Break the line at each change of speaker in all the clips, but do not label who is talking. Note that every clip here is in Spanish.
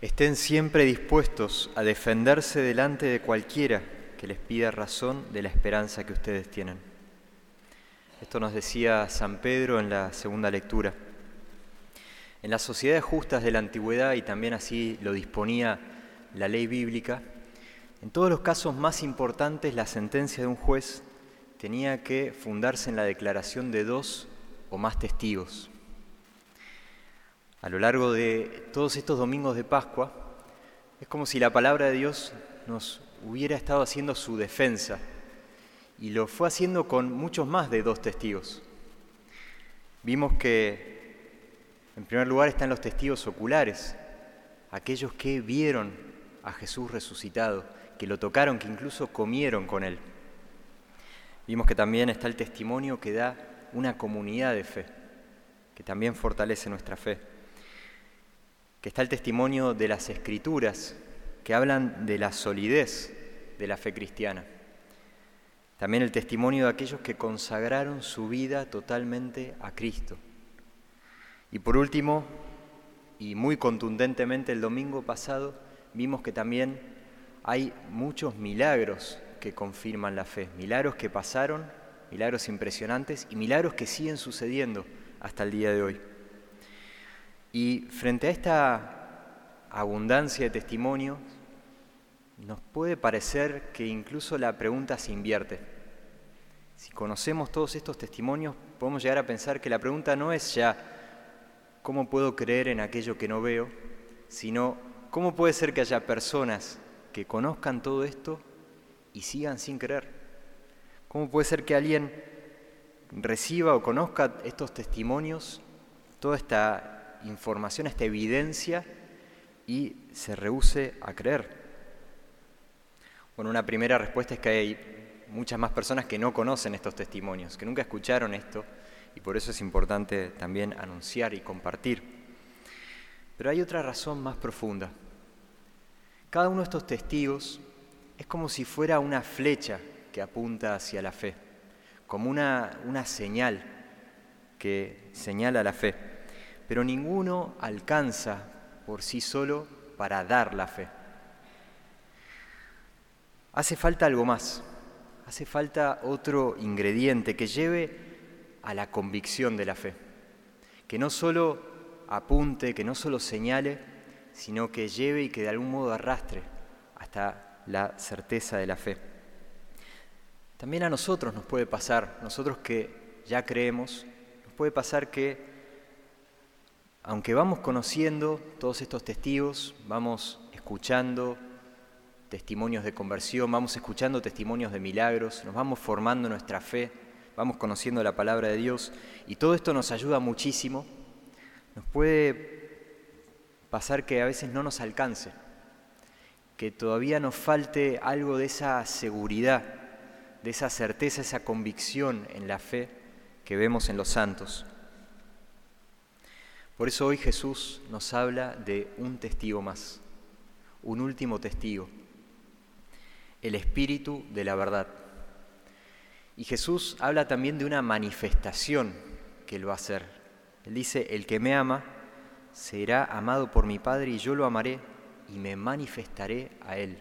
Estén siempre dispuestos a defenderse delante de cualquiera que les pida razón de la esperanza que ustedes tienen. Esto nos decía San Pedro en la segunda lectura. En las sociedades justas de la antigüedad, y también así lo disponía la ley bíblica, en todos los casos más importantes la sentencia de un juez tenía que fundarse en la declaración de dos o más testigos. A lo largo de todos estos domingos de Pascua, es como si la palabra de Dios nos hubiera estado haciendo su defensa y lo fue haciendo con muchos más de dos testigos. Vimos que en primer lugar están los testigos oculares, aquellos que vieron a Jesús resucitado, que lo tocaron, que incluso comieron con él. Vimos que también está el testimonio que da una comunidad de fe, que también fortalece nuestra fe que está el testimonio de las escrituras, que hablan de la solidez de la fe cristiana. También el testimonio de aquellos que consagraron su vida totalmente a Cristo. Y por último, y muy contundentemente el domingo pasado, vimos que también hay muchos milagros que confirman la fe, milagros que pasaron, milagros impresionantes y milagros que siguen sucediendo hasta el día de hoy. Y frente a esta abundancia de testimonios, nos puede parecer que incluso la pregunta se invierte. Si conocemos todos estos testimonios, podemos llegar a pensar que la pregunta no es ya cómo puedo creer en aquello que no veo, sino cómo puede ser que haya personas que conozcan todo esto y sigan sin creer. ¿Cómo puede ser que alguien reciba o conozca estos testimonios, toda esta información, esta evidencia y se rehúse a creer? Bueno, una primera respuesta es que hay muchas más personas que no conocen estos testimonios, que nunca escucharon esto y por eso es importante también anunciar y compartir. Pero hay otra razón más profunda. Cada uno de estos testigos es como si fuera una flecha que apunta hacia la fe, como una, una señal que señala la fe pero ninguno alcanza por sí solo para dar la fe. Hace falta algo más, hace falta otro ingrediente que lleve a la convicción de la fe, que no solo apunte, que no solo señale, sino que lleve y que de algún modo arrastre hasta la certeza de la fe. También a nosotros nos puede pasar, nosotros que ya creemos, nos puede pasar que aunque vamos conociendo todos estos testigos, vamos escuchando testimonios de conversión, vamos escuchando testimonios de milagros, nos vamos formando nuestra fe, vamos conociendo la palabra de Dios y todo esto nos ayuda muchísimo, nos puede pasar que a veces no nos alcance, que todavía nos falte algo de esa seguridad, de esa certeza, esa convicción en la fe que vemos en los santos. Por eso hoy Jesús nos habla de un testigo más, un último testigo, el Espíritu de la verdad. Y Jesús habla también de una manifestación que Él va a hacer. Él dice, el que me ama será amado por mi Padre y yo lo amaré y me manifestaré a Él.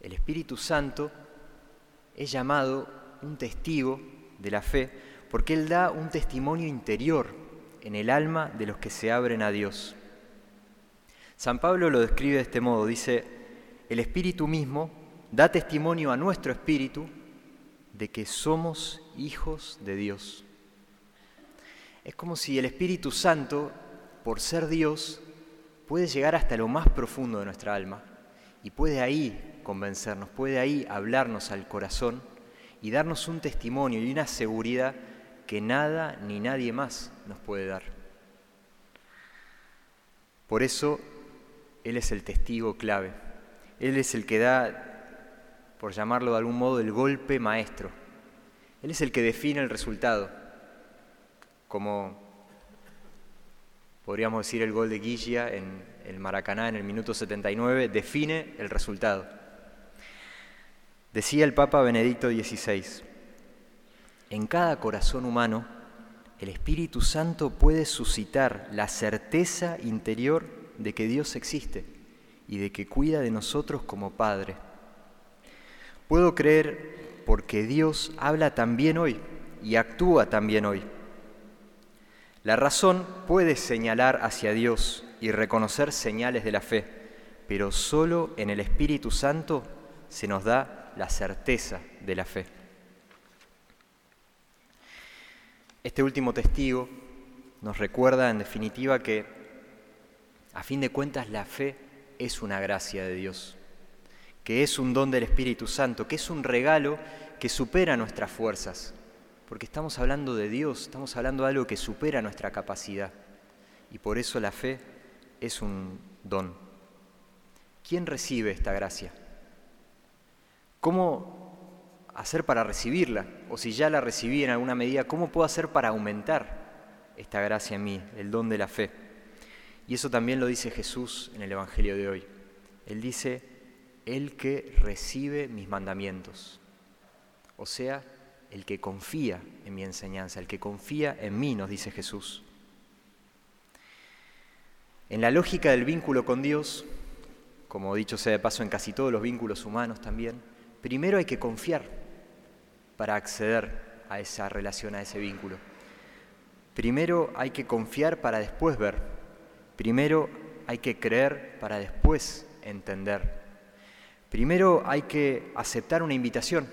El Espíritu Santo es llamado un testigo de la fe porque Él da un testimonio interior en el alma de los que se abren a Dios. San Pablo lo describe de este modo, dice, el Espíritu mismo da testimonio a nuestro Espíritu de que somos hijos de Dios. Es como si el Espíritu Santo, por ser Dios, puede llegar hasta lo más profundo de nuestra alma y puede ahí convencernos, puede ahí hablarnos al corazón y darnos un testimonio y una seguridad que nada ni nadie más nos puede dar. Por eso Él es el testigo clave. Él es el que da, por llamarlo de algún modo, el golpe maestro. Él es el que define el resultado, como podríamos decir el gol de Guilla en el Maracaná en el minuto 79, define el resultado. Decía el Papa Benedicto XVI, en cada corazón humano, el Espíritu Santo puede suscitar la certeza interior de que Dios existe y de que cuida de nosotros como Padre. Puedo creer porque Dios habla también hoy y actúa también hoy. La razón puede señalar hacia Dios y reconocer señales de la fe, pero solo en el Espíritu Santo se nos da la certeza de la fe. Este último testigo nos recuerda en definitiva que a fin de cuentas la fe es una gracia de Dios, que es un don del Espíritu Santo, que es un regalo que supera nuestras fuerzas, porque estamos hablando de Dios, estamos hablando de algo que supera nuestra capacidad, y por eso la fe es un don. ¿Quién recibe esta gracia? ¿Cómo hacer para recibirla? O si ya la recibí en alguna medida, ¿cómo puedo hacer para aumentar esta gracia en mí, el don de la fe. Y eso también lo dice Jesús en el Evangelio de hoy. Él dice, el que recibe mis mandamientos. O sea, el que confía en mi enseñanza, el que confía en mí, nos dice Jesús. En la lógica del vínculo con Dios, como dicho sea de paso en casi todos los vínculos humanos también, primero hay que confiar para acceder a esa relación, a ese vínculo. Primero hay que confiar para después ver. Primero hay que creer para después entender. Primero hay que aceptar una invitación.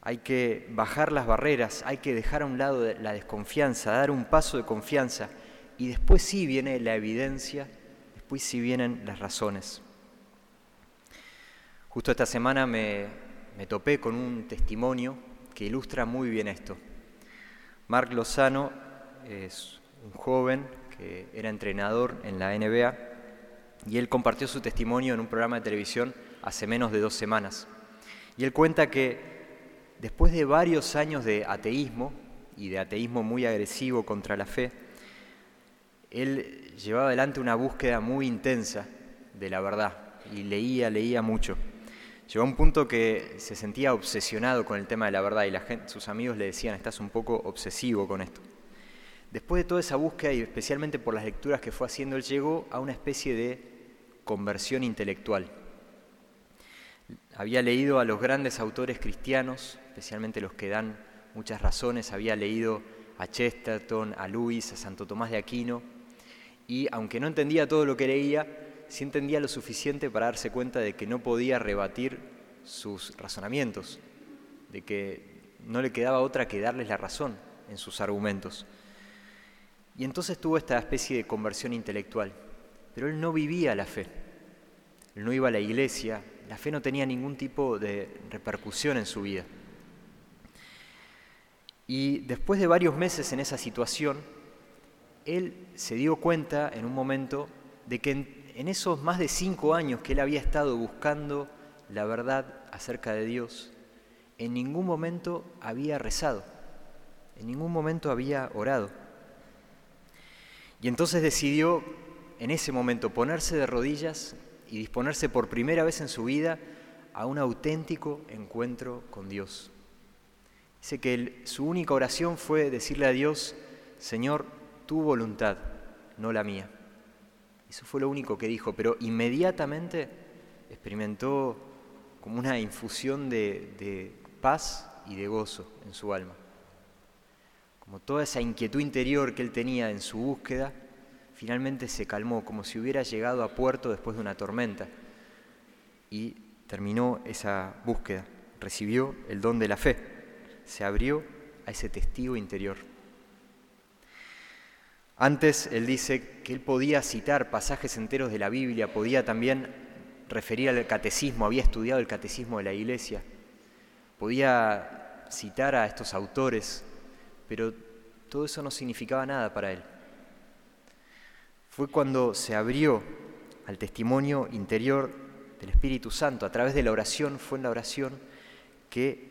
Hay que bajar las barreras, hay que dejar a un lado la desconfianza, dar un paso de confianza. Y después sí viene la evidencia, después sí vienen las razones. Justo esta semana me, me topé con un testimonio que ilustra muy bien esto. Marc Lozano es un joven que era entrenador en la NBA y él compartió su testimonio en un programa de televisión hace menos de dos semanas. Y él cuenta que después de varios años de ateísmo y de ateísmo muy agresivo contra la fe, él llevaba adelante una búsqueda muy intensa de la verdad y leía, leía mucho. Llegó a un punto que se sentía obsesionado con el tema de la verdad y sus amigos le decían, estás un poco obsesivo con esto. Después de toda esa búsqueda y especialmente por las lecturas que fue haciendo, él llegó a una especie de conversión intelectual. Había leído a los grandes autores cristianos, especialmente los que dan muchas razones, había leído a Chesterton, a Luis, a Santo Tomás de Aquino, y aunque no entendía todo lo que leía, sí entendía lo suficiente para darse cuenta de que no podía rebatir sus razonamientos, de que no le quedaba otra que darles la razón en sus argumentos. Y entonces tuvo esta especie de conversión intelectual. Pero él no vivía la fe. Él no iba a la iglesia. La fe no tenía ningún tipo de repercusión en su vida. Y después de varios meses en esa situación, él se dio cuenta en un momento de que en, esos más de cinco años que él había estado buscando la verdad acerca de Dios, en ningún momento había rezado, en ningún momento había orado. Y entonces decidió en ese momento ponerse de rodillas y disponerse por primera vez en su vida a un auténtico encuentro con Dios. Dice que su única oración fue decirle a Dios, Señor, tu voluntad, no la mía. Eso fue lo único que dijo, pero inmediatamente experimentó como una infusión de, de paz y de gozo en su alma como toda esa inquietud interior que él tenía en su búsqueda, finalmente se calmó, como si hubiera llegado a puerto después de una tormenta. Y terminó esa búsqueda, recibió el don de la fe, se abrió a ese testigo interior. Antes él dice que él podía citar pasajes enteros de la Biblia, podía también referir al catecismo, había estudiado el catecismo de la iglesia, podía citar a estos autores pero todo eso no significaba nada para él. Fue cuando se abrió al testimonio interior del Espíritu Santo, a través de la oración, fue en la oración que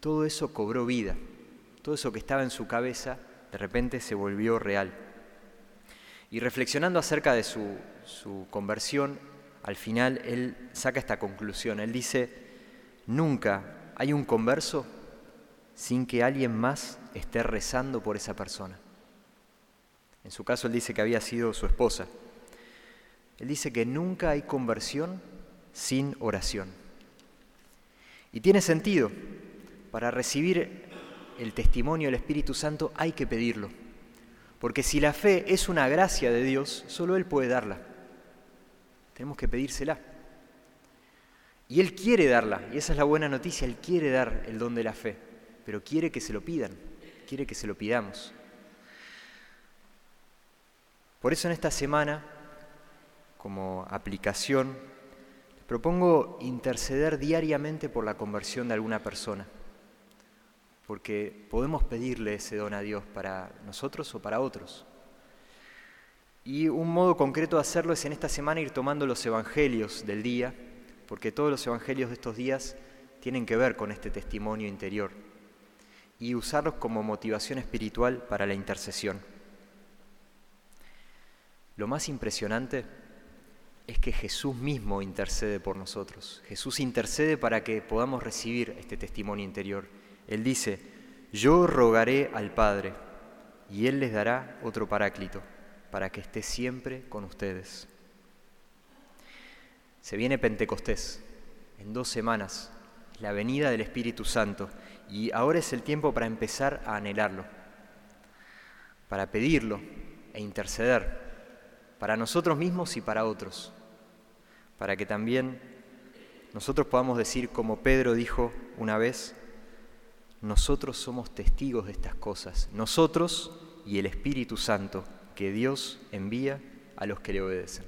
todo eso cobró vida, todo eso que estaba en su cabeza de repente se volvió real. Y reflexionando acerca de su, su conversión, al final él saca esta conclusión. Él dice, nunca hay un converso sin que alguien más esté rezando por esa persona. En su caso él dice que había sido su esposa. Él dice que nunca hay conversión sin oración. Y tiene sentido. Para recibir el testimonio del Espíritu Santo hay que pedirlo. Porque si la fe es una gracia de Dios, solo Él puede darla. Tenemos que pedírsela. Y Él quiere darla, y esa es la buena noticia, Él quiere dar el don de la fe, pero quiere que se lo pidan, quiere que se lo pidamos. Por eso en esta semana, como aplicación, propongo interceder diariamente por la conversión de alguna persona, porque podemos pedirle ese don a Dios para nosotros o para otros. Y un modo concreto de hacerlo es en esta semana ir tomando los evangelios del día, porque todos los evangelios de estos días tienen que ver con este testimonio interior, y usarlos como motivación espiritual para la intercesión. Lo más impresionante es que Jesús mismo intercede por nosotros. Jesús intercede para que podamos recibir este testimonio interior. Él dice, yo rogaré al Padre y Él les dará otro paráclito para que esté siempre con ustedes. Se viene Pentecostés, en dos semanas, la venida del Espíritu Santo, y ahora es el tiempo para empezar a anhelarlo, para pedirlo e interceder, para nosotros mismos y para otros, para que también nosotros podamos decir, como Pedro dijo una vez, nosotros somos testigos de estas cosas, nosotros y el Espíritu Santo que Dios envía a los que le obedecen.